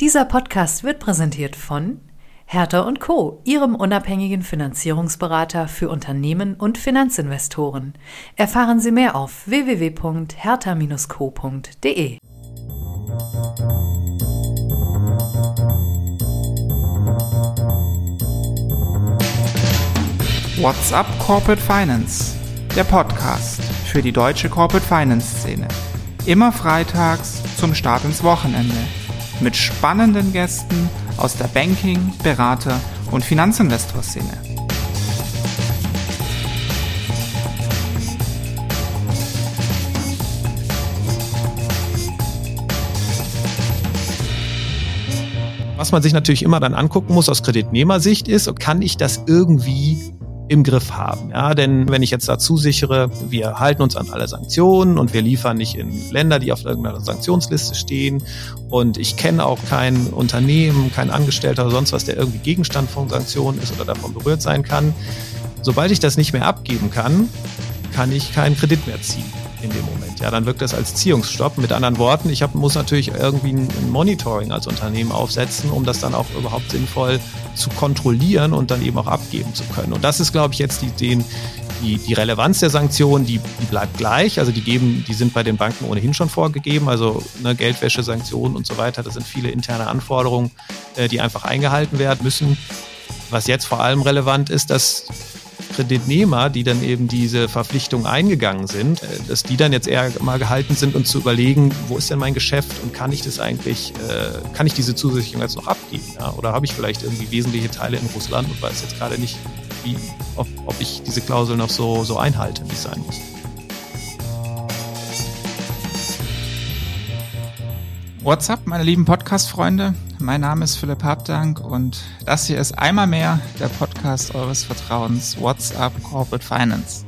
Dieser Podcast wird präsentiert von Hertha und Co., Ihrem unabhängigen Finanzierungsberater für Unternehmen und Finanzinvestoren. Erfahren Sie mehr auf www.hertha-co.de. What's up Corporate Finance? Der Podcast für die deutsche Corporate Finance Szene. Immer freitags zum Start ins Wochenende. Mit spannenden Gästen aus der Banking-, Berater- und Finanzinvestor-Szene. Was man sich natürlich immer dann angucken muss aus Kreditnehmersicht ist, kann ich das irgendwie im Griff haben. Ja, denn wenn ich jetzt dazu sichere, wir halten uns an alle Sanktionen und wir liefern nicht in Länder, die auf irgendeiner Sanktionsliste stehen und ich kenne auch kein Unternehmen, kein Angestellter oder sonst was, der irgendwie Gegenstand von Sanktionen ist oder davon berührt sein kann. Sobald ich das nicht mehr abgeben kann, kann ich keinen Kredit mehr ziehen in dem Moment. Ja, dann wirkt das als Ziehungsstopp. Mit anderen Worten, ich hab, muss natürlich irgendwie ein Monitoring als Unternehmen aufsetzen, um das dann auch überhaupt sinnvoll zu kontrollieren und dann eben auch abgeben zu können. Und das ist, glaube ich, jetzt die, den, die, die Relevanz der Sanktionen, die, die bleibt gleich. Also die geben, die sind bei den Banken ohnehin schon vorgegeben. Also ne, Geldwäsche, Sanktionen und so weiter. Das sind viele interne Anforderungen, äh, die einfach eingehalten werden müssen. Was jetzt vor allem relevant ist, dass Kreditnehmer, die dann eben diese Verpflichtung eingegangen sind, äh, dass die dann jetzt eher mal gehalten sind und zu überlegen, wo ist denn mein Geschäft und kann ich das eigentlich, äh, kann ich diese Zusicherung jetzt noch abgeben? Oder habe ich vielleicht irgendwie wesentliche Teile in Russland und weiß jetzt gerade nicht, wie, ob, ob ich diese Klausel noch so, so einhalte, wie es sein muss. What's up, meine lieben Podcast-Freunde? Mein Name ist Philipp Habdank und das hier ist einmal mehr der Podcast eures Vertrauens, What's up Corporate Finance.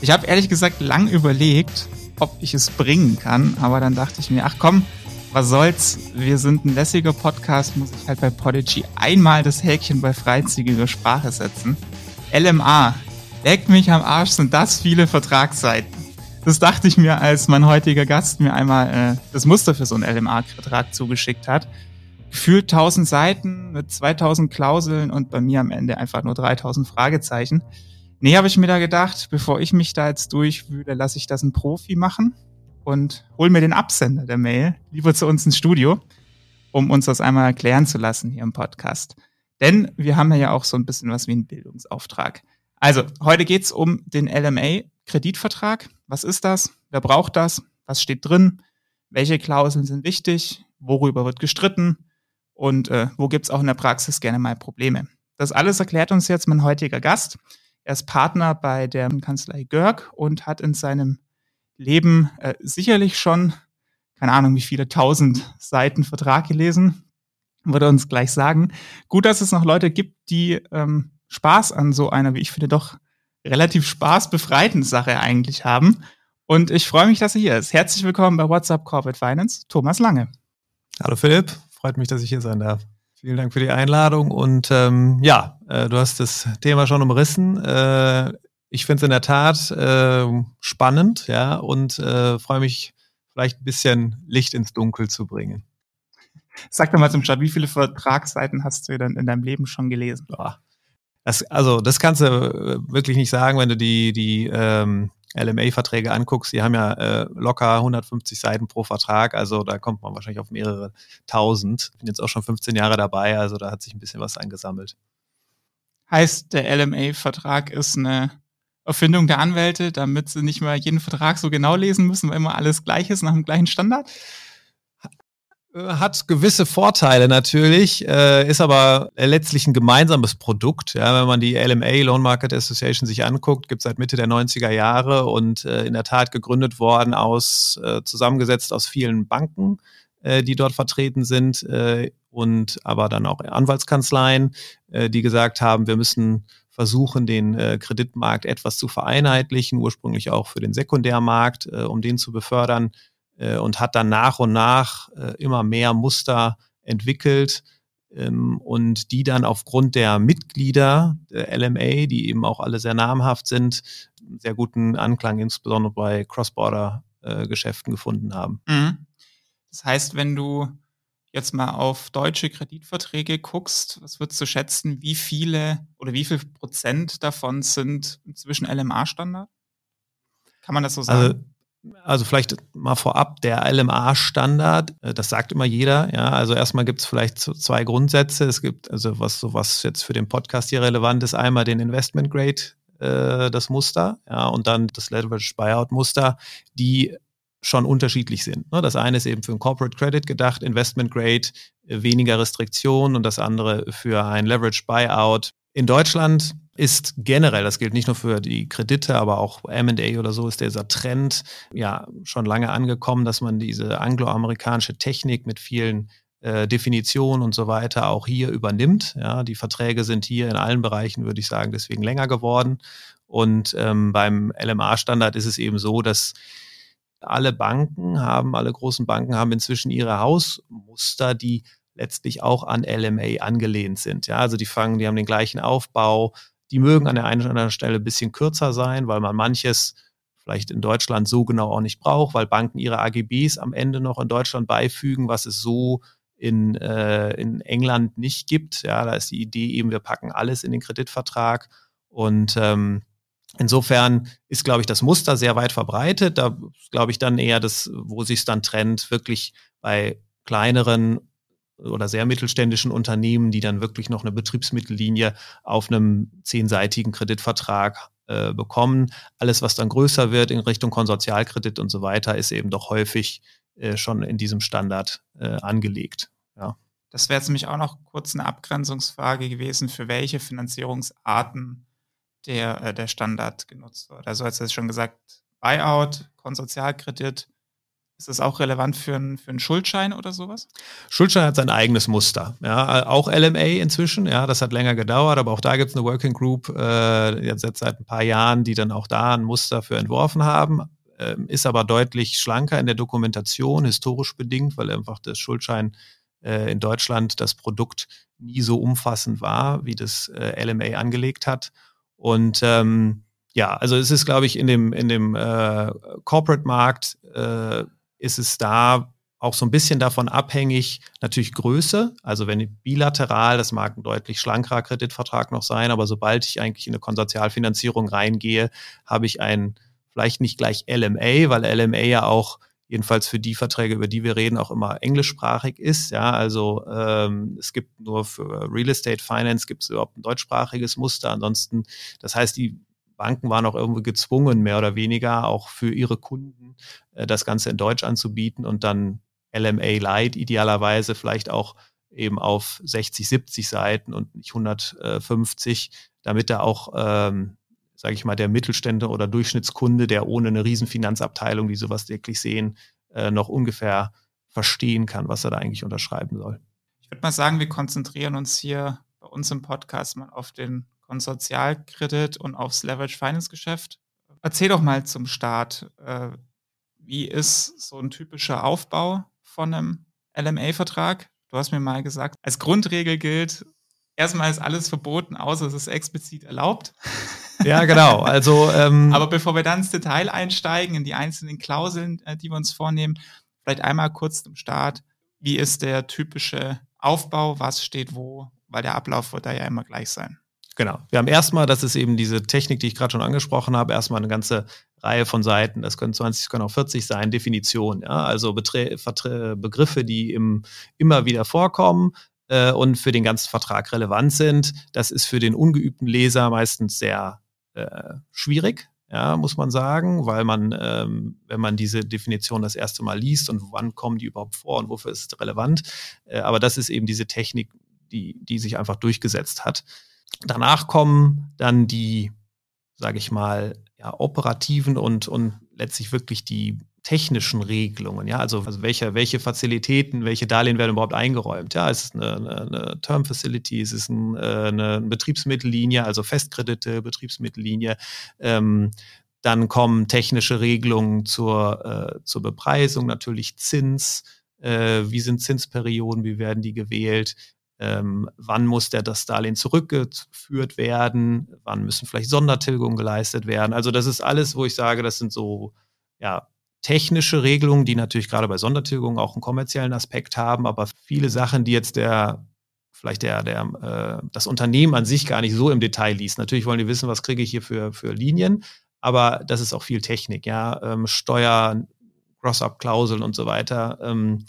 Ich habe ehrlich gesagt lang überlegt, ob ich es bringen kann, aber dann dachte ich mir, ach komm, was soll's, wir sind ein lässiger Podcast, muss ich halt bei Podigy einmal das Häkchen bei freizügiger Sprache setzen. LMA, leckt mich am Arsch, sind das viele Vertragsseiten. Das dachte ich mir, als mein heutiger Gast mir einmal äh, das Muster für so einen LMA-Vertrag zugeschickt hat. Gefühlt 1000 Seiten mit 2000 Klauseln und bei mir am Ende einfach nur 3000 Fragezeichen. Nee, habe ich mir da gedacht, bevor ich mich da jetzt durchwühle, lasse ich das ein Profi machen und hol mir den Absender der Mail lieber zu uns ins Studio, um uns das einmal erklären zu lassen hier im Podcast. Denn wir haben ja auch so ein bisschen was wie einen Bildungsauftrag. Also, heute geht's um den LMA-Kreditvertrag. Was ist das? Wer braucht das? Was steht drin? Welche Klauseln sind wichtig? Worüber wird gestritten? Und äh, wo gibt's auch in der Praxis gerne mal Probleme? Das alles erklärt uns jetzt mein heutiger Gast. Er ist Partner bei der Kanzlei Görg und hat in seinem Leben äh, sicherlich schon, keine Ahnung, wie viele tausend Seiten Vertrag gelesen, würde uns gleich sagen. Gut, dass es noch Leute gibt, die ähm, Spaß an so einer, wie ich finde, doch relativ spaßbefreiten Sache eigentlich haben. Und ich freue mich, dass er hier ist. Herzlich willkommen bei WhatsApp Corporate Finance, Thomas Lange. Hallo Philipp, freut mich, dass ich hier sein darf. Vielen Dank für die Einladung und ähm, ja, äh, du hast das Thema schon umrissen. Äh, ich finde es in der Tat äh, spannend, ja, und äh, freue mich, vielleicht ein bisschen Licht ins Dunkel zu bringen. Sag doch mal zum Start, wie viele Vertragsseiten hast du denn in deinem Leben schon gelesen? Boah, das, also, das kannst du äh, wirklich nicht sagen, wenn du die, die ähm, LMA-Verträge anguckst. Die haben ja äh, locker 150 Seiten pro Vertrag. Also da kommt man wahrscheinlich auf mehrere tausend. Bin jetzt auch schon 15 Jahre dabei, also da hat sich ein bisschen was angesammelt. Heißt, der LMA-Vertrag ist eine Erfindung der Anwälte, damit sie nicht mehr jeden Vertrag so genau lesen müssen, weil immer alles gleich ist nach dem gleichen Standard? Hat gewisse Vorteile natürlich, äh, ist aber letztlich ein gemeinsames Produkt. Ja, wenn man die LMA, Loan Market Association, sich anguckt, gibt es seit Mitte der 90er Jahre und äh, in der Tat gegründet worden aus, äh, zusammengesetzt aus vielen Banken, äh, die dort vertreten sind äh, und aber dann auch Anwaltskanzleien, äh, die gesagt haben, wir müssen versuchen, den äh, Kreditmarkt etwas zu vereinheitlichen, ursprünglich auch für den Sekundärmarkt, äh, um den zu befördern äh, und hat dann nach und nach äh, immer mehr Muster entwickelt ähm, und die dann aufgrund der Mitglieder der LMA, die eben auch alle sehr namhaft sind, sehr guten Anklang insbesondere bei Cross-Border-Geschäften gefunden haben. Mhm. Das heißt, wenn du jetzt mal auf deutsche Kreditverträge guckst, was würdest du schätzen, wie viele oder wie viel Prozent davon sind inzwischen LMA-Standard? Kann man das so sagen? Also also vielleicht mal vorab, der LMA-Standard, äh, das sagt immer jeder. Ja, also erstmal gibt es vielleicht zwei Grundsätze. Es gibt also was so was jetzt für den Podcast hier relevant ist, einmal den Investment Grade, äh, das Muster, ja, und dann das Leverage Buyout Muster, die schon unterschiedlich sind. Ne? Das eine ist eben für ein Corporate Credit gedacht, Investment Grade, äh, weniger Restriktionen und das andere für ein Leverage Buyout. In Deutschland ist generell, das gilt nicht nur für die Kredite, aber auch M&A oder so, ist dieser Trend ja schon lange angekommen, dass man diese angloamerikanische Technik mit vielen äh, Definitionen und so weiter auch hier übernimmt. Ja, die Verträge sind hier in allen Bereichen, würde ich sagen, deswegen länger geworden. Und ähm, beim LMA-Standard ist es eben so, dass alle Banken haben, alle großen Banken haben inzwischen ihre Hausmuster, die letztlich auch an LMA angelehnt sind. Ja, also die fangen, die haben den gleichen Aufbau, die mögen an der einen oder anderen Stelle ein bisschen kürzer sein, weil man manches vielleicht in Deutschland so genau auch nicht braucht, weil Banken ihre AGBs am Ende noch in Deutschland beifügen, was es so in, äh, in England nicht gibt. Ja, da ist die Idee eben, wir packen alles in den Kreditvertrag. Und ähm, insofern ist, glaube ich, das Muster sehr weit verbreitet. Da glaube ich dann eher das, wo sich es dann trennt, wirklich bei kleineren oder sehr mittelständischen Unternehmen, die dann wirklich noch eine Betriebsmittellinie auf einem zehnseitigen Kreditvertrag äh, bekommen. Alles, was dann größer wird in Richtung Konsortialkredit und so weiter, ist eben doch häufig äh, schon in diesem Standard äh, angelegt. Ja. Das wäre jetzt nämlich auch noch kurz eine Abgrenzungsfrage gewesen, für welche Finanzierungsarten der, äh, der Standard genutzt wird. Also als du schon gesagt, Buyout, Konsortialkredit, ist das auch relevant für, ein, für einen Schuldschein oder sowas? Schuldschein hat sein eigenes Muster. Ja, auch LMA inzwischen. Ja, das hat länger gedauert, aber auch da gibt es eine Working Group äh, jetzt seit ein paar Jahren, die dann auch da ein Muster für entworfen haben. Ähm, ist aber deutlich schlanker in der Dokumentation, historisch bedingt, weil einfach das Schuldschein äh, in Deutschland das Produkt nie so umfassend war, wie das äh, LMA angelegt hat. Und ähm, ja, also es ist, glaube ich, in dem, in dem äh, Corporate-Markt äh, ist es da auch so ein bisschen davon abhängig, natürlich Größe. Also wenn bilateral, das mag ein deutlich schlankerer Kreditvertrag noch sein, aber sobald ich eigentlich in eine Konsortialfinanzierung reingehe, habe ich ein vielleicht nicht gleich LMA, weil LMA ja auch jedenfalls für die Verträge, über die wir reden, auch immer englischsprachig ist. Ja, also ähm, es gibt nur für Real Estate Finance gibt es überhaupt ein deutschsprachiges Muster. Ansonsten, das heißt, die Banken waren auch irgendwie gezwungen, mehr oder weniger auch für ihre Kunden äh, das Ganze in Deutsch anzubieten und dann LMA Light idealerweise vielleicht auch eben auf 60, 70 Seiten und nicht 150, damit da auch, ähm, sage ich mal, der Mittelständler oder Durchschnittskunde, der ohne eine Riesenfinanzabteilung, die sowas wirklich sehen, äh, noch ungefähr verstehen kann, was er da eigentlich unterschreiben soll. Ich würde mal sagen, wir konzentrieren uns hier bei uns im Podcast mal auf den Konsortialkredit und aufs Leverage Finance Geschäft. Erzähl doch mal zum Start, äh, wie ist so ein typischer Aufbau von einem LMA-Vertrag? Du hast mir mal gesagt, als Grundregel gilt, erstmal ist alles verboten, außer es ist explizit erlaubt. Ja, genau. Also, ähm, aber bevor wir dann ins Detail einsteigen, in die einzelnen Klauseln, äh, die wir uns vornehmen, vielleicht einmal kurz zum Start. Wie ist der typische Aufbau? Was steht wo? Weil der Ablauf wird da ja immer gleich sein. Genau. Wir haben erstmal, das ist eben diese Technik, die ich gerade schon angesprochen habe, erstmal eine ganze Reihe von Seiten, das können 20, das können auch 40 sein, Definitionen, ja, also Betre Begriffe, die im, immer wieder vorkommen äh, und für den ganzen Vertrag relevant sind. Das ist für den ungeübten Leser meistens sehr äh, schwierig, ja, muss man sagen, weil man, ähm, wenn man diese Definition das erste Mal liest und wann kommen die überhaupt vor und wofür ist es relevant, äh, aber das ist eben diese Technik, die, die sich einfach durchgesetzt hat. Danach kommen dann die, sage ich mal, ja, operativen und, und letztlich wirklich die technischen Regelungen, ja, also, also welche, welche Fazilitäten, welche Darlehen werden überhaupt eingeräumt, ja, ist es eine, eine, eine Term Facility, ist es ein, äh, eine Betriebsmittellinie, also Festkredite, Betriebsmittellinie, ähm, dann kommen technische Regelungen zur, äh, zur Bepreisung, natürlich Zins, äh, wie sind Zinsperioden, wie werden die gewählt, ähm, wann muss der das Darlehen zurückgeführt werden, wann müssen vielleicht Sondertilgungen geleistet werden. Also das ist alles, wo ich sage, das sind so ja, technische Regelungen, die natürlich gerade bei Sondertilgungen auch einen kommerziellen Aspekt haben, aber viele Sachen, die jetzt der vielleicht der, der, äh, das Unternehmen an sich gar nicht so im Detail liest. Natürlich wollen die wissen, was kriege ich hier für, für Linien, aber das ist auch viel Technik, ja, ähm, Steuer, Cross-up-Klauseln und so weiter, ähm,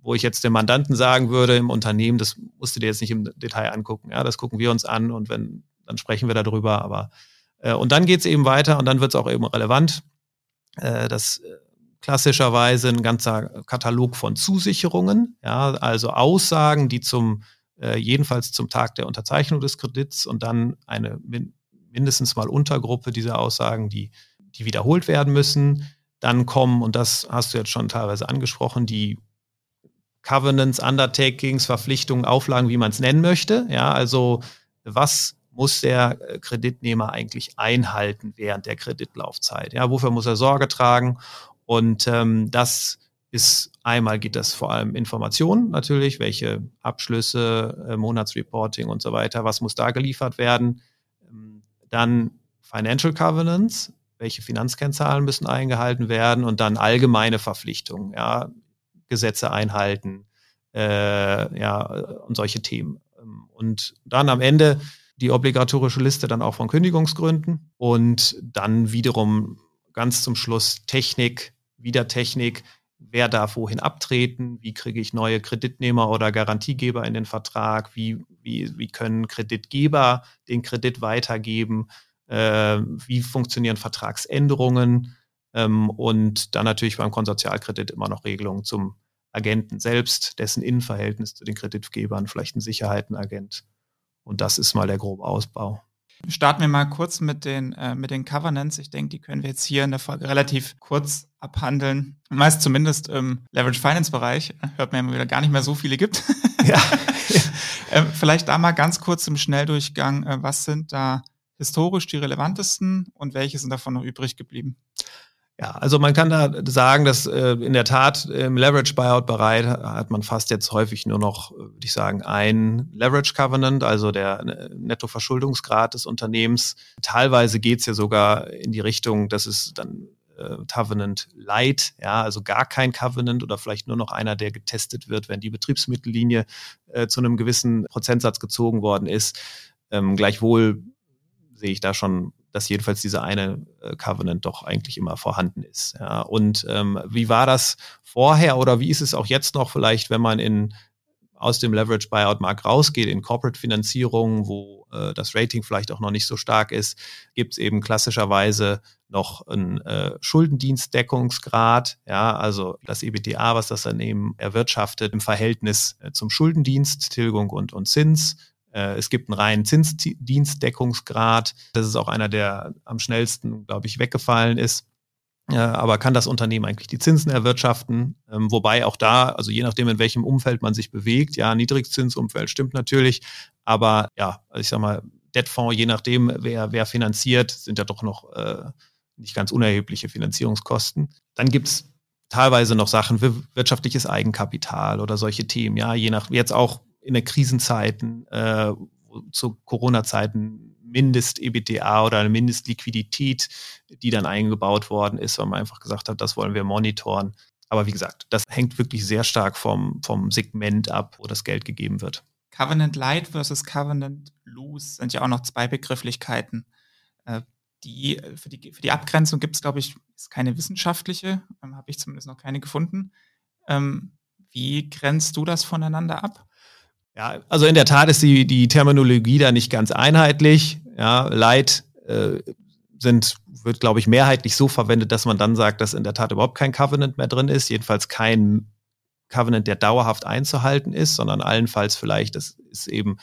wo ich jetzt dem Mandanten sagen würde im Unternehmen, das musst du dir jetzt nicht im Detail angucken, ja, das gucken wir uns an und wenn, dann sprechen wir darüber, aber äh, und dann geht's eben weiter und dann wird's auch eben relevant. Äh, das äh, klassischerweise ein ganzer Katalog von Zusicherungen, ja, also Aussagen, die zum äh, jedenfalls zum Tag der Unterzeichnung des Kredits und dann eine min mindestens mal Untergruppe dieser Aussagen, die, die wiederholt werden müssen. Dann kommen, und das hast du jetzt schon teilweise angesprochen, die Covenants, Undertakings, Verpflichtungen, Auflagen, wie man es nennen möchte. Ja, also was muss der äh, Kreditnehmer eigentlich einhalten während der Kreditlaufzeit? Ja, wofür muss er Sorge tragen? Und ähm, das ist einmal geht das vor allem Informationen natürlich, welche Abschlüsse, äh, Monatsreporting und so weiter, was muss da geliefert werden. Ähm, dann Financial Covenants, welche Finanzkennzahlen müssen eingehalten werden und dann allgemeine Verpflichtungen, ja, Gesetze einhalten, äh, ja, und solche Themen. Ähm, und dann am Ende die obligatorische Liste dann auch von Kündigungsgründen und dann wiederum ganz zum Schluss Technik, wieder Technik, wer darf wohin abtreten, wie kriege ich neue Kreditnehmer oder Garantiegeber in den Vertrag, wie, wie, wie können Kreditgeber den Kredit weitergeben, äh, wie funktionieren Vertragsänderungen ähm, und dann natürlich beim Konsortialkredit immer noch Regelungen zum Agenten selbst, dessen Innenverhältnis zu den Kreditgebern, vielleicht ein Sicherheitenagent. Und das ist mal der grobe Ausbau. Starten wir mal kurz mit den, äh, mit den Covenants. Ich denke, die können wir jetzt hier in der Folge relativ kurz abhandeln. Meist zumindest im Leverage Finance Bereich hört man immer wieder gar nicht mehr so viele gibt. Ja. äh, vielleicht da mal ganz kurz im Schnelldurchgang. Äh, was sind da historisch die relevantesten und welche sind davon noch übrig geblieben? Ja, also man kann da sagen, dass äh, in der Tat im Leverage Buyout Bereich hat man fast jetzt häufig nur noch, würde ich sagen, ein Leverage Covenant, also der äh, Nettoverschuldungsgrad des Unternehmens. Teilweise geht's ja sogar in die Richtung, dass es dann äh, Covenant Light, ja, also gar kein Covenant oder vielleicht nur noch einer, der getestet wird, wenn die Betriebsmittellinie äh, zu einem gewissen Prozentsatz gezogen worden ist. Ähm, gleichwohl sehe ich da schon dass jedenfalls dieser eine äh, Covenant doch eigentlich immer vorhanden ist. Ja. Und ähm, wie war das vorher oder wie ist es auch jetzt noch vielleicht, wenn man in aus dem Leverage Buyout Markt rausgeht, in Corporate Finanzierung, wo äh, das Rating vielleicht auch noch nicht so stark ist, gibt es eben klassischerweise noch einen äh, Schuldendienstdeckungsgrad, ja, also das EBTA, was das Unternehmen erwirtschaftet, im Verhältnis äh, zum Schuldendienst, Tilgung und, und Zins es gibt einen reinen Zinsdienstdeckungsgrad. Das ist auch einer, der am schnellsten, glaube ich, weggefallen ist. Aber kann das Unternehmen eigentlich die Zinsen erwirtschaften? Ähm, wobei auch da, also je nachdem, in welchem Umfeld man sich bewegt, ja, Niedrigzinsumfeld stimmt natürlich, aber ja, also ich sag mal, Debtfonds, je nachdem, wer, wer finanziert, sind ja doch noch äh, nicht ganz unerhebliche Finanzierungskosten. Dann gibt's teilweise noch Sachen wie wirtschaftliches Eigenkapital oder solche Themen, ja, je nach, jetzt auch in der Krisenzeiten, äh, zu Corona-Zeiten Mindest-EBTA oder eine Mindestliquidität, die dann eingebaut worden ist, weil man einfach gesagt hat, das wollen wir monitoren. Aber wie gesagt, das hängt wirklich sehr stark vom, vom Segment ab, wo das Geld gegeben wird. Covenant Light versus Covenant Loose sind ja auch noch zwei Begrifflichkeiten. Äh, die, für, die, für die Abgrenzung gibt es, glaube ich, ist keine wissenschaftliche, ähm, habe ich zumindest noch keine gefunden. Ähm, wie grenzt du das voneinander ab? Ja, also in der Tat ist die, die Terminologie da nicht ganz einheitlich. Ja, Light äh, sind, wird, glaube ich, mehrheitlich so verwendet, dass man dann sagt, dass in der Tat überhaupt kein Covenant mehr drin ist, jedenfalls kein Covenant, der dauerhaft einzuhalten ist, sondern allenfalls vielleicht, das ist eben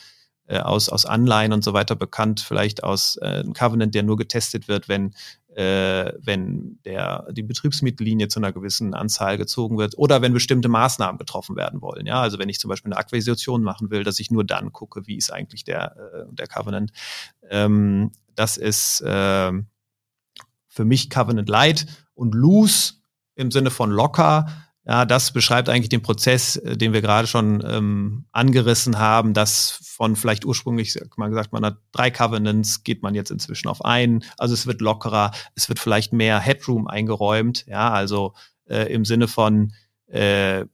äh, aus, aus Anleihen und so weiter bekannt, vielleicht aus äh, einem Covenant, der nur getestet wird, wenn äh, wenn der, die Betriebsmittellinie zu einer gewissen Anzahl gezogen wird oder wenn bestimmte Maßnahmen getroffen werden wollen. Ja, also wenn ich zum Beispiel eine Akquisition machen will, dass ich nur dann gucke, wie ist eigentlich der, äh, der Covenant. Ähm, das ist äh, für mich Covenant Light und Loose im Sinne von locker Ja, das beschreibt eigentlich den Prozess, äh, den wir gerade schon ähm, angerissen haben, dass von vielleicht ursprünglich man gesagt, man hat drei Covenants, geht man jetzt inzwischen auf einen. Also es wird lockerer, es wird vielleicht mehr Headroom eingeräumt, ja, also äh, im Sinne von äh,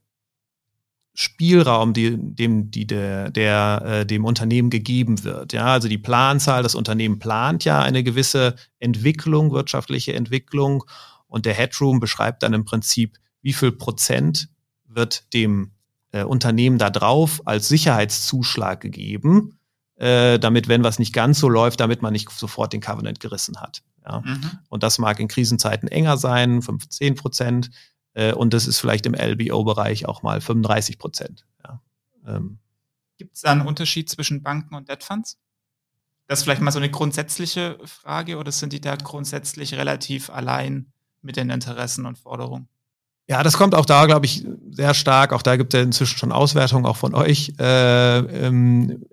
Spielraum, die, dem, die der, der äh, dem Unternehmen gegeben wird. Ja, also die Planzahl, das Unternehmen plant ja eine gewisse Entwicklung, wirtschaftliche Entwicklung, und der Headroom beschreibt dann im Prinzip, wie viel Prozent wird dem äh, Unternehmen da drauf als Sicherheitszuschlag gegeben, äh, damit, wenn was nicht ganz so läuft, damit man nicht sofort den Covenant gerissen hat. Ja? Mhm. Und das mag in Krisenzeiten enger sein, 5, 10 Prozent. Äh, und das ist vielleicht im LBO-Bereich auch mal 35 Prozent. Ja. Ähm. Gibt es da einen Unterschied zwischen Banken und Debt Funds? Das ist vielleicht mal so eine grundsätzliche Frage oder sind die da grundsätzlich relativ allein mit den Interessen und Forderungen? Ja, das kommt auch da, glaube ich, sehr stark. Auch da gibt es ja inzwischen schon Auswertungen auch von euch, äh, ähm,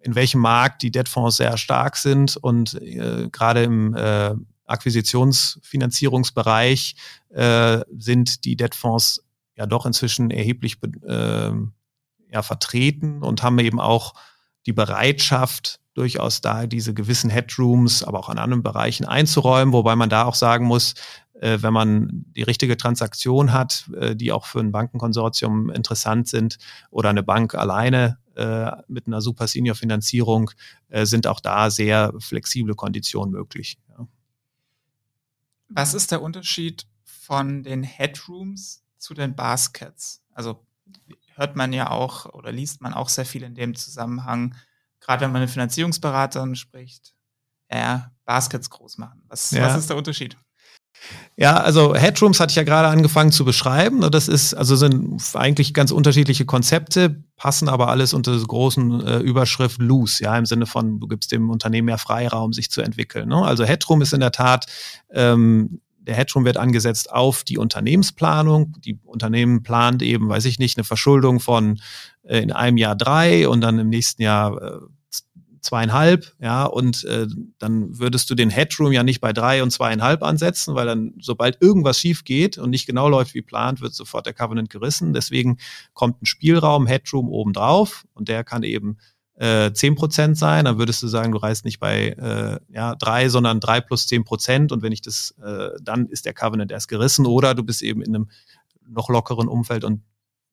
in welchem Markt die Debtfonds sehr stark sind und äh, gerade im äh, Akquisitionsfinanzierungsbereich äh, sind die Debtfonds ja doch inzwischen erheblich äh, ja, vertreten und haben eben auch die Bereitschaft, durchaus da diese gewissen Headrooms, aber auch an anderen Bereichen einzuräumen, wobei man da auch sagen muss, äh, wenn man die richtige Transaktion hat, äh, die auch für ein Bankenkonsortium interessant sind oder eine Bank alleine äh, mit einer Super Senior Finanzierung, äh, sind auch da sehr flexible Konditionen möglich. Ja. Was ist der Unterschied von den Headrooms zu den Baskets? Also hört man ja auch oder liest man auch sehr viel in dem Zusammenhang, gerade wenn man mit Finanzierungsberatern spricht, ja, Baskets groß machen. Was, ja. was ist der Unterschied? Ja, also Headrooms hatte ich ja gerade angefangen zu beschreiben. Das ist, also sind eigentlich ganz unterschiedliche Konzepte, passen aber alles unter der großen äh, Überschrift Loose, ja, im Sinne von, du gibst dem Unternehmen mehr Freiraum, sich zu entwickeln. Ne? Also Headroom ist in der Tat, ähm, der Headroom wird angesetzt auf die Unternehmensplanung. Die Unternehmen plant eben, weiß ich nicht, eine Verschuldung von äh, in einem Jahr drei und dann im nächsten Jahr äh, zweieinhalb, ja, und äh, dann würdest du den Headroom ja nicht bei drei und zweieinhalb ansetzen, weil dann, sobald irgendwas schief geht und nicht genau läuft wie plant, wird sofort der Covenant gerissen. Deswegen kommt ein Spielraum, Headroom obendrauf und der kann eben äh, 10% sein, dann würdest du sagen, du reist nicht bei äh, ja, drei, sondern drei plus zehn Prozent und wenn ich das, äh, dann ist der Covenant erst gerissen oder du bist eben in einem noch lockeren Umfeld und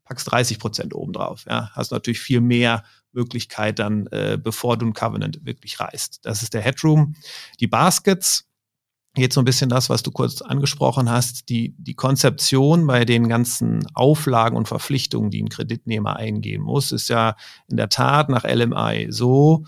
packst 30 Prozent obendrauf. Ja, hast natürlich viel mehr Möglichkeit dann, äh, bevor du ein Covenant wirklich reißt. Das ist der Headroom. Die Baskets, jetzt so ein bisschen das, was du kurz angesprochen hast, die, die Konzeption bei den ganzen Auflagen und Verpflichtungen, die ein Kreditnehmer eingehen muss, ist ja in der Tat nach LMI so,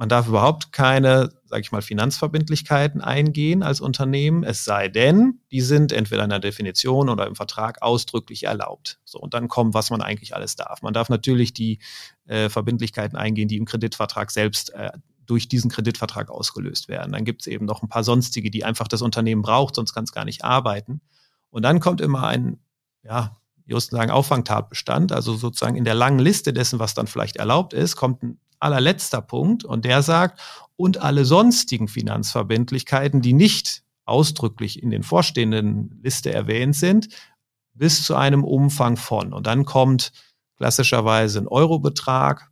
man darf überhaupt keine, sage ich mal, Finanzverbindlichkeiten eingehen als Unternehmen, es sei denn, die sind entweder in der Definition oder im Vertrag ausdrücklich erlaubt. So, und dann kommt, was man eigentlich alles darf. Man darf natürlich die äh, Verbindlichkeiten eingehen, die im Kreditvertrag selbst äh, durch diesen Kreditvertrag ausgelöst werden. Dann gibt es eben noch ein paar sonstige, die einfach das Unternehmen braucht, sonst kann es gar nicht arbeiten. Und dann kommt immer ein, ja, just sagen, Auffangtatbestand, also sozusagen in der langen Liste dessen, was dann vielleicht erlaubt ist, kommt ein allerletzter Punkt und der sagt, und alle sonstigen Finanzverbindlichkeiten, die nicht ausdrücklich in den vorstehenden Liste erwähnt sind, bis zu einem Umfang von. Und dann kommt klassischerweise ein Eurobetrag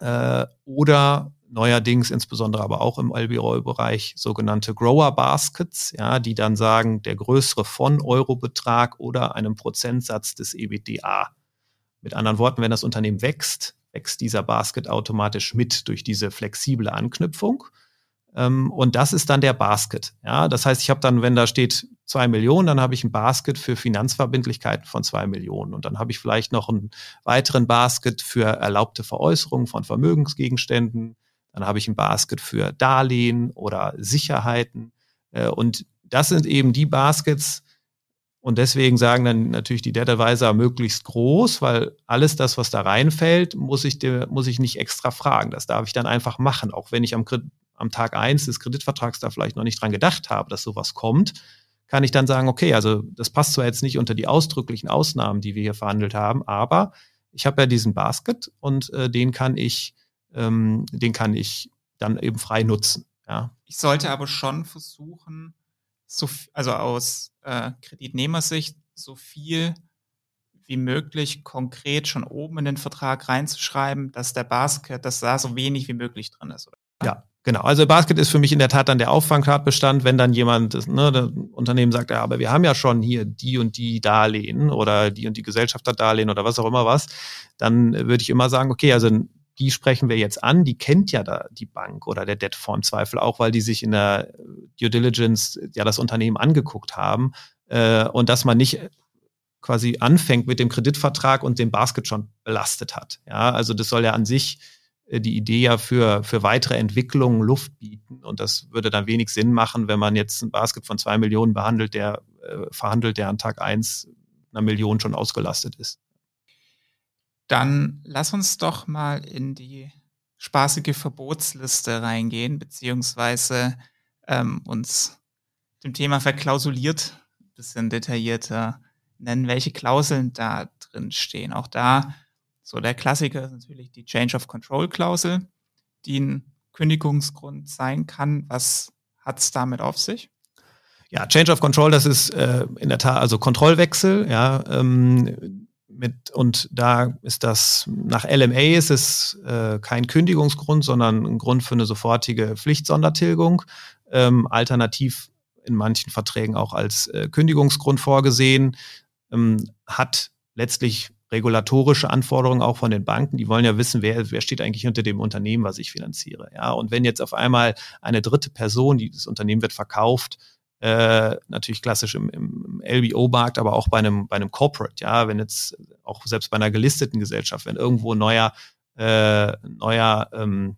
äh, oder neuerdings insbesondere aber auch im LBO-Bereich sogenannte Grower Baskets, ja, die dann sagen, der größere von Eurobetrag oder einem Prozentsatz des EBITDA. Mit anderen Worten, wenn das Unternehmen wächst, wächst dieser Basket automatisch mit durch diese flexible Anknüpfung. Ähm, und das ist dann der Basket. Ja, das heißt, ich habe dann, wenn da steht zwei Millionen, dann habe ich ein Basket für Finanzverbindlichkeiten von zwei Millionen. Und dann habe ich vielleicht noch einen weiteren Basket für erlaubte Veräußerungen von Vermögensgegenständen. Dann habe ich ein Basket für Darlehen oder Sicherheiten. Äh, und das sind eben die Baskets, und deswegen sagen dann natürlich die Debt Advisor möglichst groß, weil alles das, was da reinfällt, muss ich, muss ich nicht extra fragen. Das darf ich dann einfach machen, auch wenn ich am, am Tag eins des Kreditvertrags da vielleicht noch nicht dran gedacht habe, dass sowas kommt, kann ich dann sagen, okay, also das passt zwar jetzt nicht unter die ausdrücklichen Ausnahmen, die wir hier verhandelt haben, aber ich habe ja diesen Basket und äh, den kann ich, ähm, den kann ich dann eben frei nutzen. Ja. Ich sollte aber schon versuchen, so, also aus äh, Kreditnehmersicht so viel wie möglich konkret schon oben in den Vertrag reinzuschreiben, dass der Basket, dass da so wenig wie möglich drin ist. Oder? Ja, genau. Also Basket ist für mich in der Tat dann der Auffangtatbestand, wenn dann jemand, ne, das Unternehmen sagt, ja, aber wir haben ja schon hier die und die Darlehen oder die und die Gesellschafterdarlehen oder was auch immer was, dann würde ich immer sagen, okay, also die sprechen wir jetzt an, die kennt ja da die Bank oder der Debtfonds Zweifel auch, weil die sich in der Due Diligence ja das Unternehmen angeguckt haben äh, und dass man nicht quasi anfängt mit dem Kreditvertrag und den Basket schon belastet hat. Ja, also das soll ja an sich äh, die Idee ja für, für weitere Entwicklungen Luft bieten. Und das würde dann wenig Sinn machen, wenn man jetzt ein Basket von zwei Millionen behandelt, der äh, verhandelt, der an Tag eins einer Million schon ausgelastet ist. Dann lass uns doch mal in die spaßige Verbotsliste reingehen, beziehungsweise ähm, uns dem Thema verklausuliert ein bisschen detaillierter nennen, welche Klauseln da drin stehen. Auch da, so der Klassiker ist natürlich die Change of Control Klausel, die ein Kündigungsgrund sein kann. Was hat es damit auf sich? Ja, Change of Control, das ist äh, in der Tat, also Kontrollwechsel, ja, ähm, mit, und da ist das, nach LMA ist es äh, kein Kündigungsgrund, sondern ein Grund für eine sofortige Pflichtsondertilgung. Ähm, alternativ in manchen Verträgen auch als äh, Kündigungsgrund vorgesehen ähm, hat letztlich regulatorische Anforderungen auch von den Banken. Die wollen ja wissen, wer, wer steht eigentlich hinter dem Unternehmen, was ich finanziere. Ja, und wenn jetzt auf einmal eine dritte Person, die das Unternehmen wird verkauft, äh, natürlich klassisch im, im LBO-Markt, aber auch bei einem, bei einem Corporate, ja, wenn jetzt auch selbst bei einer gelisteten Gesellschaft, wenn irgendwo ein neuer, äh, neuer ähm,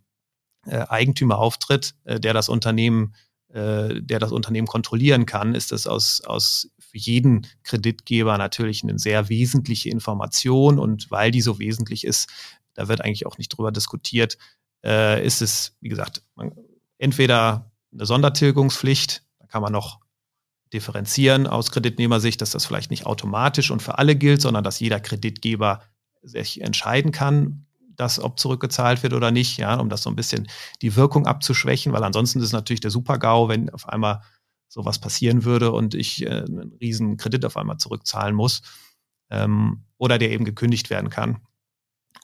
äh, Eigentümer auftritt, äh, der das Unternehmen äh, der das Unternehmen kontrollieren kann, ist das aus, aus für jeden Kreditgeber natürlich eine sehr wesentliche Information. Und weil die so wesentlich ist, da wird eigentlich auch nicht drüber diskutiert, äh, ist es, wie gesagt, man, entweder eine Sondertilgungspflicht, kann man noch differenzieren aus Kreditnehmersicht, dass das vielleicht nicht automatisch und für alle gilt, sondern dass jeder Kreditgeber sich entscheiden kann, das, ob zurückgezahlt wird oder nicht, ja, um das so ein bisschen die Wirkung abzuschwächen, weil ansonsten ist es natürlich der Super-GAU, wenn auf einmal sowas passieren würde und ich äh, einen riesen Kredit auf einmal zurückzahlen muss ähm, oder der eben gekündigt werden kann.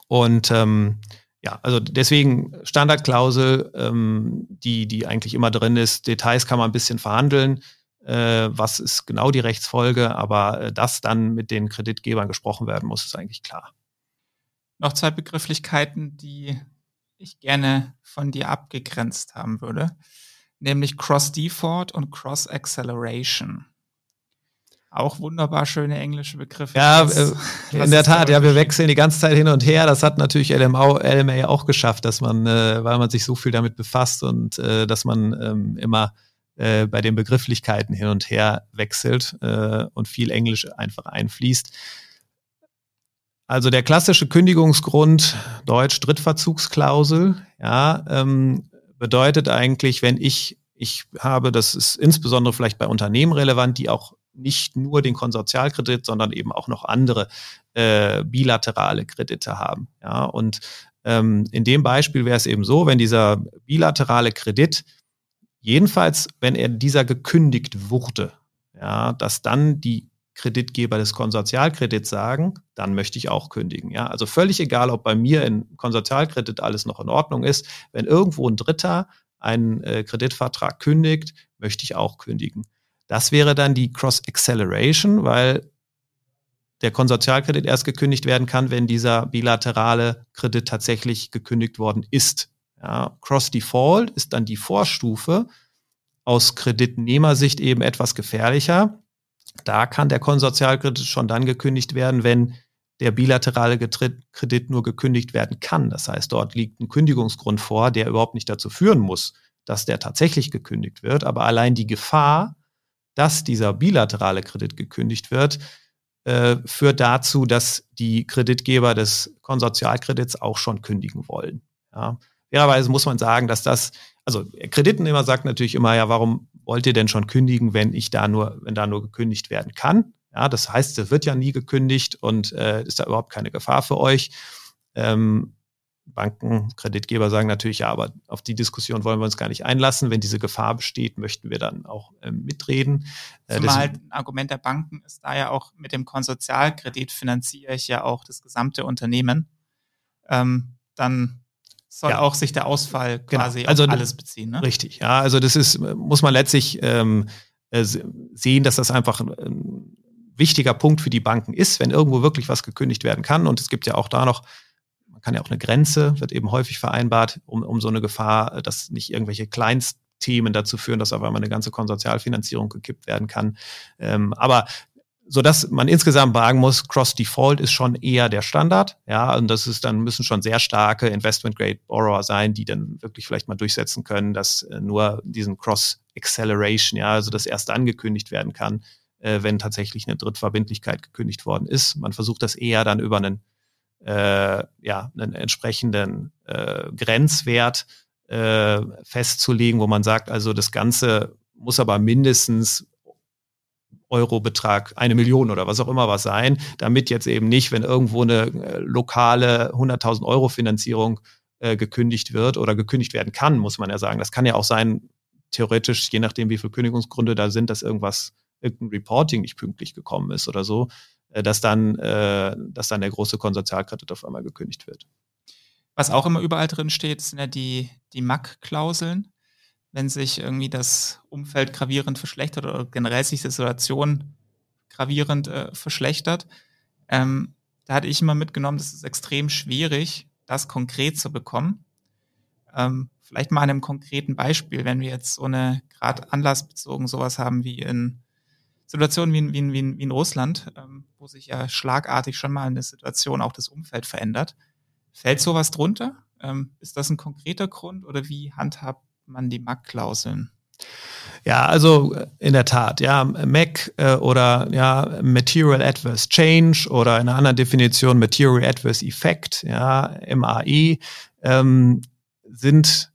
Und ähm, ja, also deswegen Standardklausel, ähm, die, die eigentlich immer drin ist. Details kann man ein bisschen verhandeln. Äh, was ist genau die Rechtsfolge, aber äh, dass dann mit den Kreditgebern gesprochen werden muss, ist eigentlich klar noch zwei Begrifflichkeiten, die ich gerne von dir abgegrenzt haben würde, nämlich Cross-Default und Cross-Acceleration. Auch wunderbar schöne englische Begriffe. Ja, was, äh, in der Tat, ja, wir wechseln die ganze Zeit hin und her. Das hat natürlich LMA, LMA auch geschafft, dass man, äh, weil man sich so viel damit befasst und äh, dass man ähm, immer äh, bei den Begrifflichkeiten hin und her wechselt äh, und viel Englisch einfach einfließt. Also der klassische Kündigungsgrund, Deutsch Drittverzugsklausel, ja, ähm, bedeutet eigentlich, wenn ich, ich habe, das ist insbesondere vielleicht bei Unternehmen relevant, die auch nicht nur den Konsortialkredit, sondern eben auch noch andere äh, bilaterale Kredite haben. Ja, und ähm, in dem Beispiel wäre es eben so, wenn dieser bilaterale Kredit, jedenfalls, wenn er dieser gekündigt wurde, ja, dass dann die Kreditgeber des Konsortialkredits sagen, dann möchte ich auch kündigen. Ja, also völlig egal, ob bei mir in Konsortialkredit alles noch in Ordnung ist. Wenn irgendwo ein Dritter einen äh, Kreditvertrag kündigt, möchte ich auch kündigen. Das wäre dann die Cross-Acceleration, weil der Konsortialkredit erst gekündigt werden kann, wenn dieser bilaterale Kredit tatsächlich gekündigt worden ist. Ja, Cross-Default ist dann die Vorstufe aus Kreditnehmersicht eben etwas gefährlicher da kann der Konsortialkredit schon dann gekündigt werden, wenn der bilaterale Kredit nur gekündigt werden kann. Das heißt, dort liegt ein Kündigungsgrund vor, der überhaupt nicht dazu führen muss, dass der tatsächlich gekündigt wird. Aber allein die Gefahr, dass dieser bilaterale Kredit gekündigt wird, äh, führt dazu, dass die Kreditgeber des Konsortialkredits auch schon kündigen wollen. Ja. Fairerweise muss man sagen, dass das, also Kreditnehmer sagt natürlich immer, ja, warum wollt ihr denn schon kündigen, wenn ich da nur, wenn da nur gekündigt werden kann? Ja, das heißt, es wird ja nie gekündigt und äh, ist da überhaupt keine Gefahr für euch. Ähm, Banken, Kreditgeber sagen natürlich, ja, aber auf die Diskussion wollen wir uns gar nicht einlassen. Wenn diese Gefahr besteht, möchten wir dann auch äh, mitreden. Äh, Zumal ein Argument der Banken ist da ja auch, mit dem Konsortialkredit finanziere ich ja auch das gesamte Unternehmen. Ähm, dann soll ja. auch sich der Ausfall genau. quasi genau. also, auf alles beziehen. Ne? Richtig, ja. Also das ist, muss man letztlich ähm, äh, sehen, dass das einfach ein wichtiger Punkt für die Banken ist, wenn irgendwo wirklich was gekündigt werden kann. Und es gibt ja auch da noch kann ja auch eine Grenze, wird eben häufig vereinbart, um, um so eine Gefahr, dass nicht irgendwelche Kleinstthemen dazu führen, dass auf einmal eine ganze Konsortialfinanzierung gekippt werden kann. Ähm, aber so dass man insgesamt sagen muss, Cross-Default ist schon eher der Standard. Ja, und das ist dann müssen schon sehr starke Investment-Grade-Borrower sein, die dann wirklich vielleicht mal durchsetzen können, dass äh, nur diesen Cross-Acceleration, ja, also das erst angekündigt werden kann, äh, wenn tatsächlich eine Drittverbindlichkeit gekündigt worden ist. Man versucht das eher dann über einen äh, ja, einen entsprechenden äh, Grenzwert äh, festzulegen, wo man sagt, also das Ganze muss aber mindestens Eurobetrag, eine Million oder was auch immer was sein, damit jetzt eben nicht, wenn irgendwo eine äh, lokale 100.000 Euro Finanzierung äh, gekündigt wird oder gekündigt werden kann, muss man ja sagen. Das kann ja auch sein, theoretisch, je nachdem, wie viele Kündigungsgründe da sind, dass irgendwas, irgendein Reporting nicht pünktlich gekommen ist oder so. Äh, dass dann, äh, dass dann der große Konsortialkredit auf einmal gekündigt wird. Was auch immer überall drin steht, sind ja die, die MAC-Klauseln. Wenn sich irgendwie das Umfeld gravierend verschlechtert oder generell sich die Situation gravierend äh, verschlechtert, ähm, da hatte ich immer mitgenommen, das ist extrem schwierig, das konkret zu bekommen. Ähm, vielleicht mal an einem konkreten Beispiel, wenn wir jetzt so eine gerade anlassbezogen sowas haben wie in Situationen wie in, wie in, wie in, wie in Russland, ähm, wo sich ja schlagartig schon mal eine Situation auch das Umfeld verändert. Fällt sowas drunter? Ähm, ist das ein konkreter Grund oder wie handhabt man die MAC-Klauseln? Ja, also äh, in der Tat, ja, MAC äh, oder ja, Material Adverse Change oder in einer anderen Definition Material Adverse Effect, ja, MAE, ähm, sind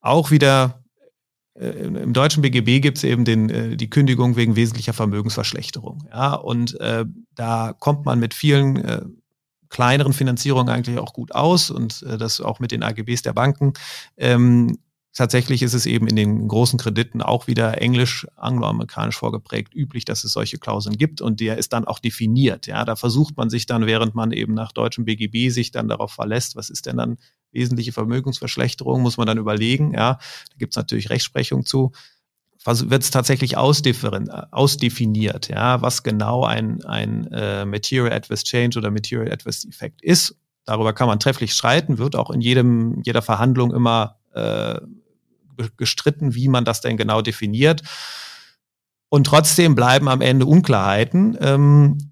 auch wieder im deutschen BGB gibt es eben den, äh, die Kündigung wegen wesentlicher Vermögensverschlechterung. Ja, und äh, da kommt man mit vielen äh, kleineren Finanzierungen eigentlich auch gut aus und äh, das auch mit den AGBs der Banken. Ähm, tatsächlich ist es eben in den großen Krediten auch wieder englisch, angloamerikanisch vorgeprägt üblich, dass es solche Klauseln gibt und der ist dann auch definiert. Ja, da versucht man sich dann, während man eben nach deutschem BGB sich dann darauf verlässt, was ist denn dann wesentliche Vermögensverschlechterung, muss man dann überlegen. Ja, da gibt es natürlich Rechtsprechung zu. Wird es tatsächlich ausdefiniert, ja, was genau ein, ein äh, Material Adverse Change oder Material Adverse Effect ist. Darüber kann man trefflich streiten, wird auch in jedem, jeder Verhandlung immer äh, gestritten, wie man das denn genau definiert. Und trotzdem bleiben am Ende Unklarheiten. Ähm,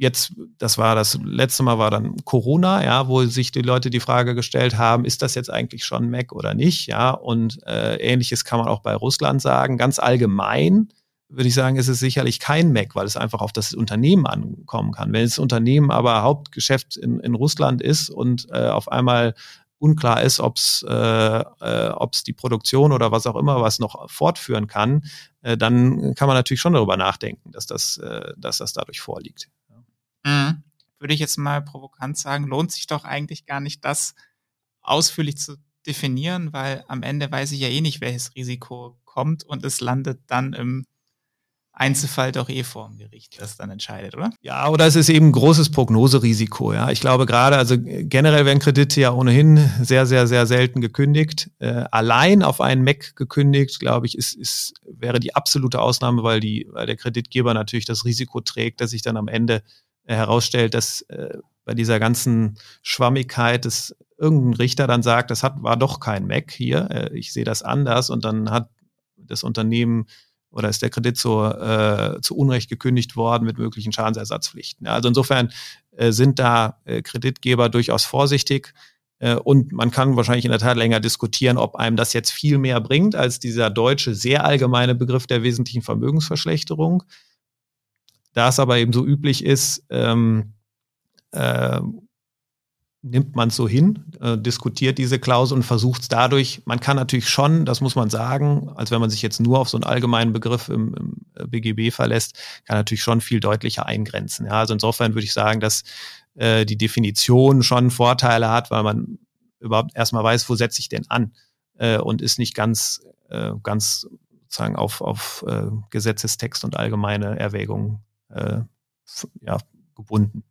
jetzt, das war das letzte Mal war dann Corona, ja, wo sich die Leute die Frage gestellt haben, ist das jetzt eigentlich schon Mac oder nicht, ja, und äh, ähnliches kann man auch bei Russland sagen. Ganz allgemein würde ich sagen, ist es sicherlich kein Mac, weil es einfach auf das Unternehmen ankommen kann. Wenn das Unternehmen aber Hauptgeschäft in, in Russland ist und äh, auf einmal unklar ist, ob es äh, äh, die Produktion oder was auch immer was noch fortführen kann, äh, dann kann man natürlich schon darüber nachdenken, dass das, äh, dass das dadurch vorliegt. Mhm. Würde ich jetzt mal provokant sagen, lohnt sich doch eigentlich gar nicht, das ausführlich zu definieren, weil am Ende weiß ich ja eh nicht, welches Risiko kommt und es landet dann im Einzelfall doch eh vor dem Gericht, das dann entscheidet, oder? Ja, oder es ist eben ein großes Prognoserisiko. Ja, ich glaube gerade, also generell werden Kredite ja ohnehin sehr, sehr, sehr selten gekündigt. Äh, allein auf einen Mac gekündigt, glaube ich, ist, ist wäre die absolute Ausnahme, weil die, weil der Kreditgeber natürlich das Risiko trägt, dass sich dann am Ende herausstellt, dass äh, bei dieser ganzen Schwammigkeit dass irgendein Richter dann sagt, das hat, war doch kein Mac hier, äh, ich sehe das anders und dann hat das Unternehmen oder ist der Kredit zu, äh, zu Unrecht gekündigt worden mit möglichen Schadensersatzpflichten. Also insofern äh, sind da äh, Kreditgeber durchaus vorsichtig äh, und man kann wahrscheinlich in der Tat länger diskutieren, ob einem das jetzt viel mehr bringt als dieser deutsche sehr allgemeine Begriff der wesentlichen Vermögensverschlechterung. Da es aber eben so üblich ist, ähm, äh, nimmt man es so hin, äh, diskutiert diese Klausel und versucht es dadurch, man kann natürlich schon, das muss man sagen, als wenn man sich jetzt nur auf so einen allgemeinen Begriff im, im BGB verlässt, kann natürlich schon viel deutlicher eingrenzen. Ja, also insofern würde ich sagen, dass äh, die Definition schon Vorteile hat, weil man überhaupt erstmal weiß, wo setze ich denn an äh, und ist nicht ganz, äh, ganz sozusagen auf, auf äh, Gesetzestext und allgemeine Erwägungen äh, ja, gebunden.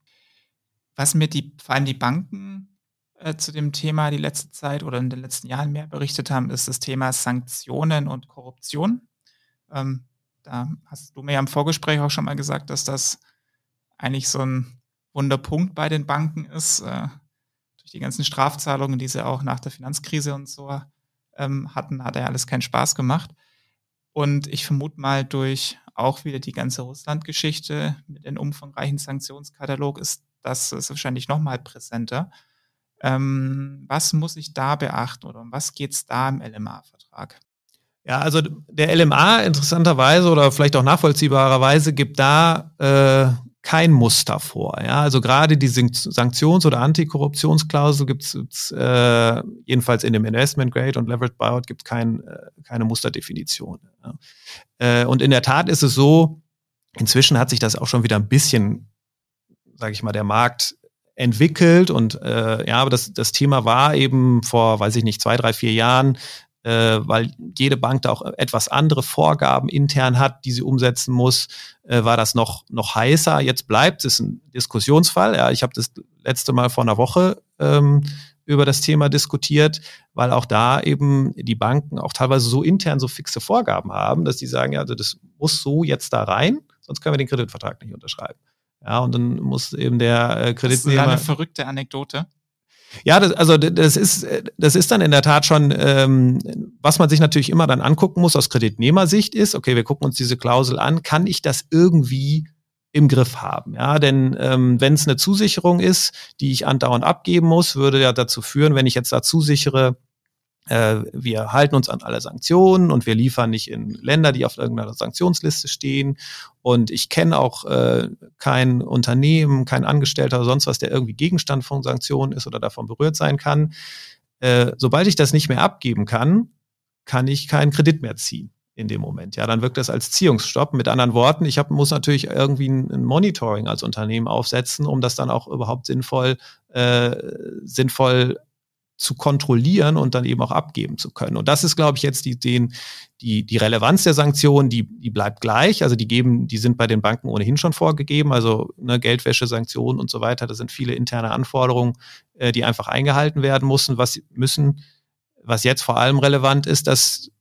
Was mir die, vor allem die Banken äh, zu dem Thema die letzte Zeit oder in den letzten Jahren mehr berichtet haben, ist das Thema Sanktionen und Korruption. Ähm, da hast du mir ja im Vorgespräch auch schon mal gesagt, dass das eigentlich so ein Wunderpunkt bei den Banken ist, äh, durch die ganzen Strafzahlungen, die sie auch nach der Finanzkrise und so ähm, hatten, hat er alles keinen Spaß gemacht. Und ich vermute mal durch auch wieder die ganze Russland-Geschichte mit dem umfangreichen Sanktionskatalog ist das ist wahrscheinlich noch mal präsenter. Ähm, was muss ich da beachten oder um was geht es da im LMA-Vertrag? Ja, also der LMA interessanterweise oder vielleicht auch nachvollziehbarerweise gibt da äh, kein Muster vor. Ja, also gerade die Sanktions- oder Antikorruptionsklausel gibt es äh, jedenfalls in dem Investment Grade und Leveraged Buyout gibt es kein, äh, keine Musterdefinition. Ja. Äh, und in der Tat ist es so, inzwischen hat sich das auch schon wieder ein bisschen, sage ich mal, der Markt entwickelt und äh, ja, aber das, das Thema war eben vor, weiß ich nicht, zwei, drei, vier Jahren äh, weil jede Bank da auch etwas andere Vorgaben intern hat, die sie umsetzen muss, äh, war das noch, noch heißer. Jetzt bleibt es ein Diskussionsfall. Ja, ich habe das letzte Mal vor einer Woche ähm, über das Thema diskutiert, weil auch da eben die Banken auch teilweise so intern so fixe Vorgaben haben, dass die sagen, ja, also das muss so jetzt da rein, sonst können wir den Kreditvertrag nicht unterschreiben. Ja, und dann muss eben der äh, Kreditnehmer. Das ist eine verrückte Anekdote. Ja, das, also das ist, das ist dann in der Tat schon, ähm, was man sich natürlich immer dann angucken muss aus Kreditnehmersicht ist, okay, wir gucken uns diese Klausel an, kann ich das irgendwie im Griff haben? Ja, denn ähm, wenn es eine Zusicherung ist, die ich andauernd abgeben muss, würde ja dazu führen, wenn ich jetzt da zusichere, äh, wir halten uns an alle Sanktionen und wir liefern nicht in Länder, die auf irgendeiner Sanktionsliste stehen. Und ich kenne auch äh, kein Unternehmen, kein Angestellter oder sonst was, der irgendwie Gegenstand von Sanktionen ist oder davon berührt sein kann. Äh, sobald ich das nicht mehr abgeben kann, kann ich keinen Kredit mehr ziehen in dem Moment. Ja, dann wirkt das als Ziehungsstopp. Mit anderen Worten, ich hab, muss natürlich irgendwie ein, ein, Monitoring als Unternehmen aufsetzen, um das dann auch überhaupt sinnvoll, äh, sinnvoll zu kontrollieren und dann eben auch abgeben zu können. Und das ist, glaube ich, jetzt die, den, die, die Relevanz der Sanktionen, die, die bleibt gleich. Also die geben, die sind bei den Banken ohnehin schon vorgegeben. Also ne, Geldwäsche, Sanktionen und so weiter. Das sind viele interne Anforderungen, äh, die einfach eingehalten werden müssen. Was müssen, was jetzt vor allem relevant ist, dass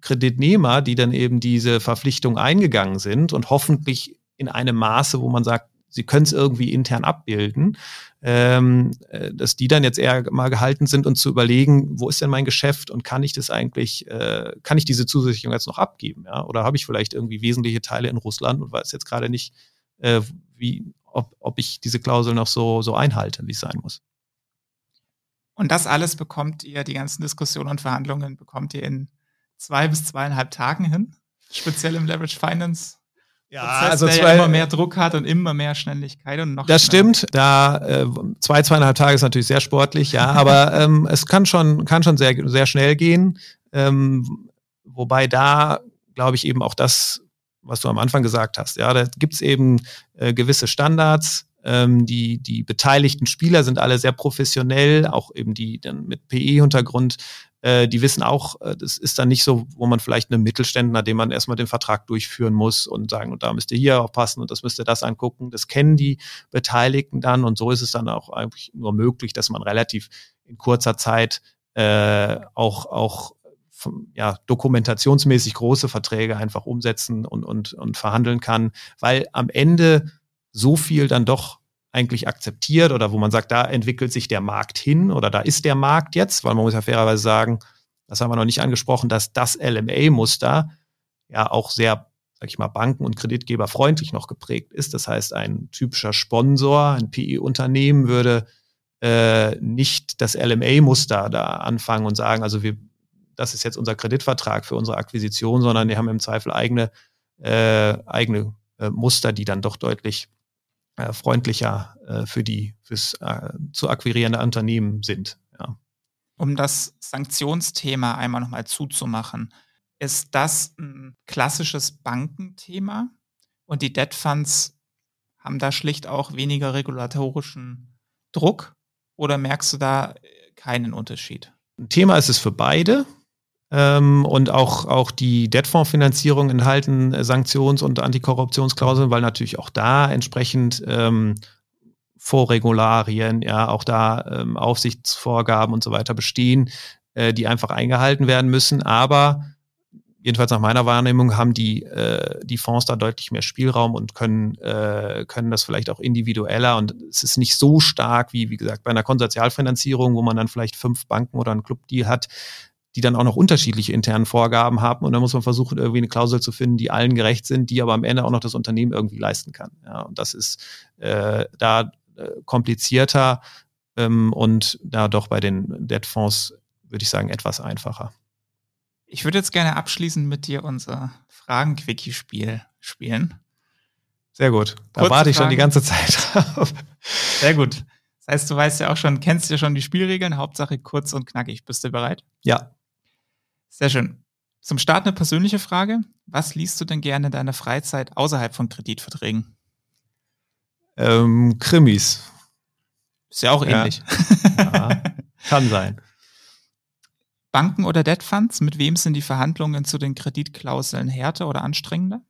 Kreditnehmer, die dann eben diese Verpflichtung eingegangen sind und hoffentlich in einem Maße, wo man sagt, sie können es irgendwie intern abbilden, ähm, äh, dass die dann jetzt eher mal gehalten sind und zu überlegen, wo ist denn mein Geschäft und kann ich das eigentlich, äh, kann ich diese Zusicherung jetzt noch abgeben, ja? Oder habe ich vielleicht irgendwie wesentliche Teile in Russland und weiß jetzt gerade nicht, äh, wie, ob, ob ich diese Klausel noch so, so einhalte, wie es sein muss. Und das alles bekommt ihr, die ganzen Diskussionen und Verhandlungen bekommt ihr in zwei bis zweieinhalb Tagen hin, speziell im Leverage Finance ja, Prozess, also der zwei, ja immer mehr Druck hat und immer mehr Schnelligkeit und noch. Das stimmt. Da äh, zwei zweieinhalb Tage ist natürlich sehr sportlich, ja, aber ähm, es kann schon kann schon sehr sehr schnell gehen. Ähm, wobei da glaube ich eben auch das, was du am Anfang gesagt hast, ja, da gibt's eben äh, gewisse Standards. Ähm, die die beteiligten Spieler sind alle sehr professionell, auch eben die dann mit PE-Hintergrund äh, die wissen auch, äh, das ist dann nicht so, wo man vielleicht einen Mittelständler, dem man erstmal den Vertrag durchführen muss und sagen, und da müsst ihr hier aufpassen und das müsst ihr das angucken. Das kennen die Beteiligten dann und so ist es dann auch eigentlich nur möglich, dass man relativ in kurzer Zeit äh, auch, auch ja, dokumentationsmäßig große Verträge einfach umsetzen und, und, und verhandeln kann, weil am Ende so viel dann doch eigentlich akzeptiert oder wo man sagt, da entwickelt sich der Markt hin oder da ist der Markt jetzt, weil man muss ja fairerweise sagen, das haben wir noch nicht angesprochen, dass das LMA-Muster ja auch sehr, sag ich mal, Banken- und Kreditgeber freundlich noch geprägt ist. Das heißt, ein typischer Sponsor, ein PE-Unternehmen würde äh, nicht das LMA-Muster da anfangen und sagen, also wir, das ist jetzt unser Kreditvertrag für unsere Akquisition, sondern die haben im Zweifel eigene, äh, eigene äh, Muster, die dann doch deutlich äh, freundlicher äh, für die fürs äh, zu akquirierende Unternehmen sind. Ja. Um das Sanktionsthema einmal nochmal zuzumachen, ist das ein klassisches Bankenthema und die Debt Funds haben da schlicht auch weniger regulatorischen Druck oder merkst du da keinen Unterschied. Ein Thema ist es für beide. Ähm, und auch, auch die Debtfondsfinanzierung enthalten Sanktions- und Antikorruptionsklauseln, weil natürlich auch da entsprechend ähm, Vorregularien, ja, auch da ähm, Aufsichtsvorgaben und so weiter bestehen, äh, die einfach eingehalten werden müssen. Aber jedenfalls nach meiner Wahrnehmung haben die, äh, die Fonds da deutlich mehr Spielraum und können, äh, können das vielleicht auch individueller und es ist nicht so stark wie, wie gesagt, bei einer Konsortialfinanzierung, wo man dann vielleicht fünf Banken oder einen Clubdeal hat, die dann auch noch unterschiedliche internen Vorgaben haben. Und da muss man versuchen, irgendwie eine Klausel zu finden, die allen gerecht sind, die aber am Ende auch noch das Unternehmen irgendwie leisten kann. Ja, und das ist äh, da äh, komplizierter ähm, und da doch bei den Debtfonds, würde ich sagen, etwas einfacher. Ich würde jetzt gerne abschließend mit dir unser Fragen-Quickie-Spiel spielen. Sehr gut. Da Kurze warte ich Fragen. schon die ganze Zeit drauf. Sehr gut. Das heißt, du weißt ja auch schon, kennst ja schon die Spielregeln. Hauptsache kurz und knackig. Bist du bereit? Ja. Sehr schön. Zum Start eine persönliche Frage. Was liest du denn gerne in deiner Freizeit außerhalb von Kreditverträgen? Ähm, Krimis. Ist ja auch ähnlich. Ja, kann sein. Banken oder Debt Funds, mit wem sind die Verhandlungen zu den Kreditklauseln härter oder anstrengender?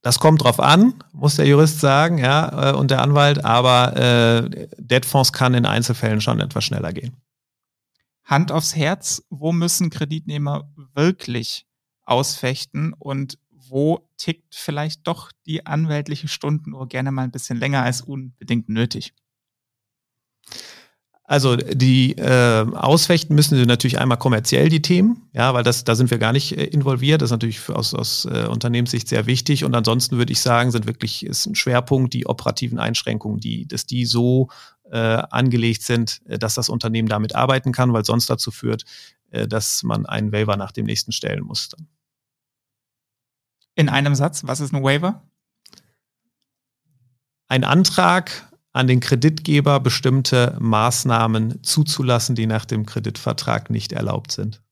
Das kommt drauf an, muss der Jurist sagen, ja, äh, und der Anwalt, aber äh, Debtfonds kann in Einzelfällen schon etwas schneller gehen. Hand aufs Herz, wo müssen Kreditnehmer wirklich ausfechten und wo tickt vielleicht doch die anwältliche Stundenuhr gerne mal ein bisschen länger als unbedingt nötig? Also die äh, ausfechten müssen sie natürlich einmal kommerziell die Themen, ja, weil das da sind wir gar nicht äh, involviert. Das ist natürlich aus, aus äh, Unternehmenssicht sehr wichtig. Und ansonsten würde ich sagen, sind wirklich ist ein Schwerpunkt die operativen Einschränkungen, die, dass die so äh, angelegt sind, äh, dass das Unternehmen damit arbeiten kann, weil sonst dazu führt, äh, dass man einen Waiver nach dem nächsten stellen muss. In einem Satz, was ist ein Waiver? Ein Antrag an den Kreditgeber, bestimmte Maßnahmen zuzulassen, die nach dem Kreditvertrag nicht erlaubt sind.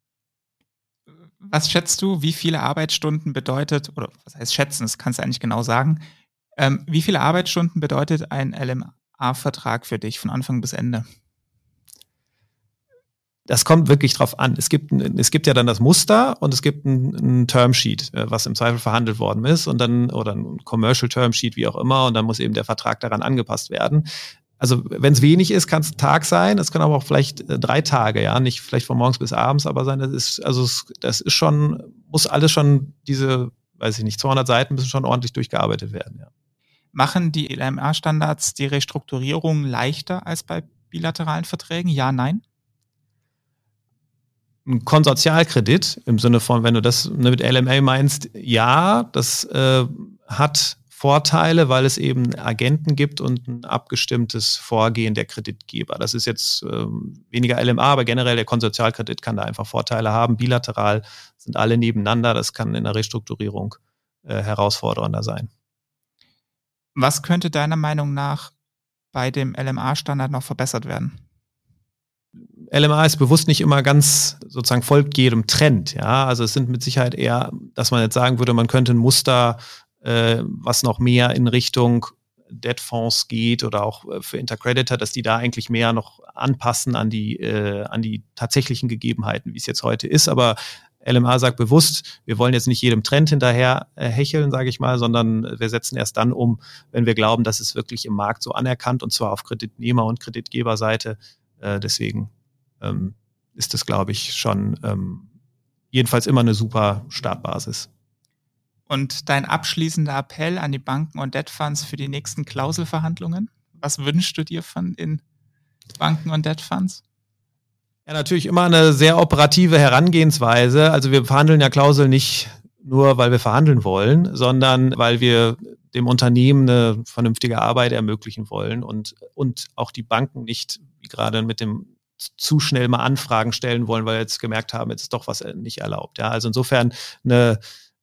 Was schätzt du, wie viele Arbeitsstunden bedeutet, oder was heißt schätzen, das kannst du eigentlich genau sagen, ähm, wie viele Arbeitsstunden bedeutet ein LMA? A-Vertrag für dich von Anfang bis Ende? Das kommt wirklich drauf an. Es gibt, es gibt ja dann das Muster und es gibt ein, ein Termsheet, äh, was im Zweifel verhandelt worden ist und dann, oder ein Commercial Termsheet, wie auch immer, und dann muss eben der Vertrag daran angepasst werden. Also wenn es wenig ist, kann es ein Tag sein, es kann aber auch vielleicht äh, drei Tage, ja, nicht vielleicht von morgens bis abends, aber sein, das ist, also das ist schon, muss alles schon diese, weiß ich nicht, 200 Seiten müssen schon ordentlich durchgearbeitet werden, ja. Machen die LMR-Standards die Restrukturierung leichter als bei bilateralen Verträgen? Ja, nein? Ein Konsortialkredit im Sinne von, wenn du das mit LMA meinst, ja, das äh, hat Vorteile, weil es eben Agenten gibt und ein abgestimmtes Vorgehen der Kreditgeber. Das ist jetzt äh, weniger LMA, aber generell der Konsortialkredit kann da einfach Vorteile haben. Bilateral sind alle nebeneinander. Das kann in der Restrukturierung äh, herausfordernder sein. Was könnte deiner Meinung nach bei dem LMA-Standard noch verbessert werden? LMA ist bewusst nicht immer ganz sozusagen folgt jedem Trend. Ja, also es sind mit Sicherheit eher, dass man jetzt sagen würde, man könnte ein Muster, äh, was noch mehr in Richtung Debtfonds geht oder auch äh, für Intercreditor, dass die da eigentlich mehr noch anpassen an die, äh, an die tatsächlichen Gegebenheiten, wie es jetzt heute ist. Aber LMA sagt bewusst, wir wollen jetzt nicht jedem Trend hinterher äh, hecheln, sage ich mal, sondern wir setzen erst dann um, wenn wir glauben, dass es wirklich im Markt so anerkannt und zwar auf Kreditnehmer- und Kreditgeberseite. Äh, deswegen ähm, ist das, glaube ich, schon ähm, jedenfalls immer eine super Startbasis. Und dein abschließender Appell an die Banken und Debt Funds für die nächsten Klauselverhandlungen? Was wünschst du dir von den Banken und Debt Funds? Ja, natürlich immer eine sehr operative Herangehensweise. Also wir verhandeln ja Klauseln nicht nur, weil wir verhandeln wollen, sondern weil wir dem Unternehmen eine vernünftige Arbeit ermöglichen wollen und, und auch die Banken nicht, wie gerade mit dem zu schnell mal Anfragen stellen wollen, weil wir jetzt gemerkt haben, jetzt ist doch was nicht erlaubt. Ja, also insofern eine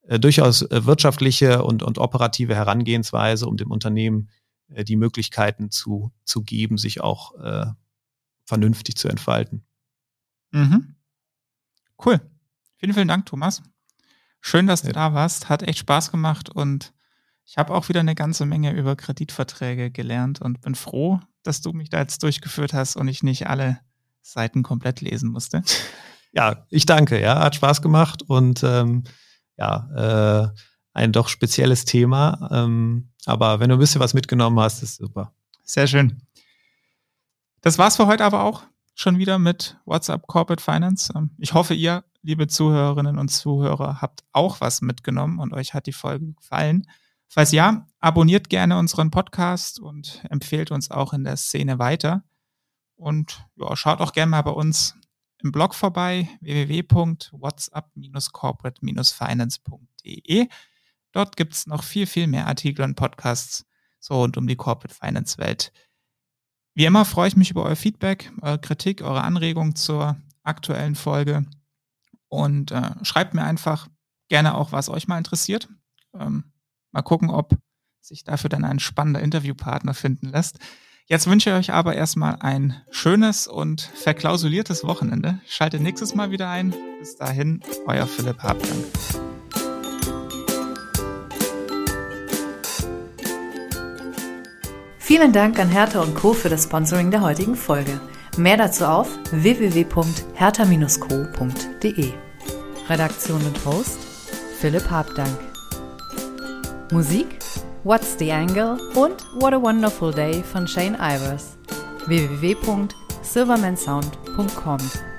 äh, durchaus wirtschaftliche und, und operative Herangehensweise, um dem Unternehmen äh, die Möglichkeiten zu, zu geben, sich auch äh, vernünftig zu entfalten. Mhm. Cool. Vielen, vielen Dank, Thomas. Schön, dass du ja. da warst. Hat echt Spaß gemacht und Ich habe auch wieder eine ganze Menge über Kreditverträge gelernt und bin froh, dass du mich da jetzt durchgeführt hast und ich nicht alle Seiten komplett lesen musste. Ja, ich danke. Ja, hat Spaß gemacht und ähm, ja, äh, ein doch spezielles Thema. Ähm, aber wenn du ein bisschen was mitgenommen hast, ist super. Sehr schön. Das war's für heute aber auch schon wieder mit WhatsApp Corporate Finance. Ähm, ich hoffe, ihr, liebe Zuhörerinnen und Zuhörer, habt auch was mitgenommen und euch hat die Folge gefallen. Falls ja, abonniert gerne unseren Podcast und empfehlt uns auch in der Szene weiter. Und ja, schaut auch gerne mal bei uns im Blog vorbei, www.whatsapp-corporate-finance.de. Dort gibt es noch viel, viel mehr Artikel und Podcasts so rund um die Corporate Finance Welt. Wie immer freue ich mich über euer Feedback, eure Kritik, eure Anregungen zur aktuellen Folge und äh, schreibt mir einfach gerne auch, was euch mal interessiert. Ähm, Mal gucken, ob sich dafür dann ein spannender Interviewpartner finden lässt. Jetzt wünsche ich euch aber erstmal ein schönes und verklausuliertes Wochenende. Schaltet nächstes Mal wieder ein. Bis dahin, euer Philipp Habdank. Vielen Dank an Hertha und Co. für das Sponsoring der heutigen Folge. Mehr dazu auf www.hertha-co.de. Redaktion und Host Philipp Habdank. Musik What's the Angle und What a Wonderful Day von Shane Ivers. www.silvermansound.com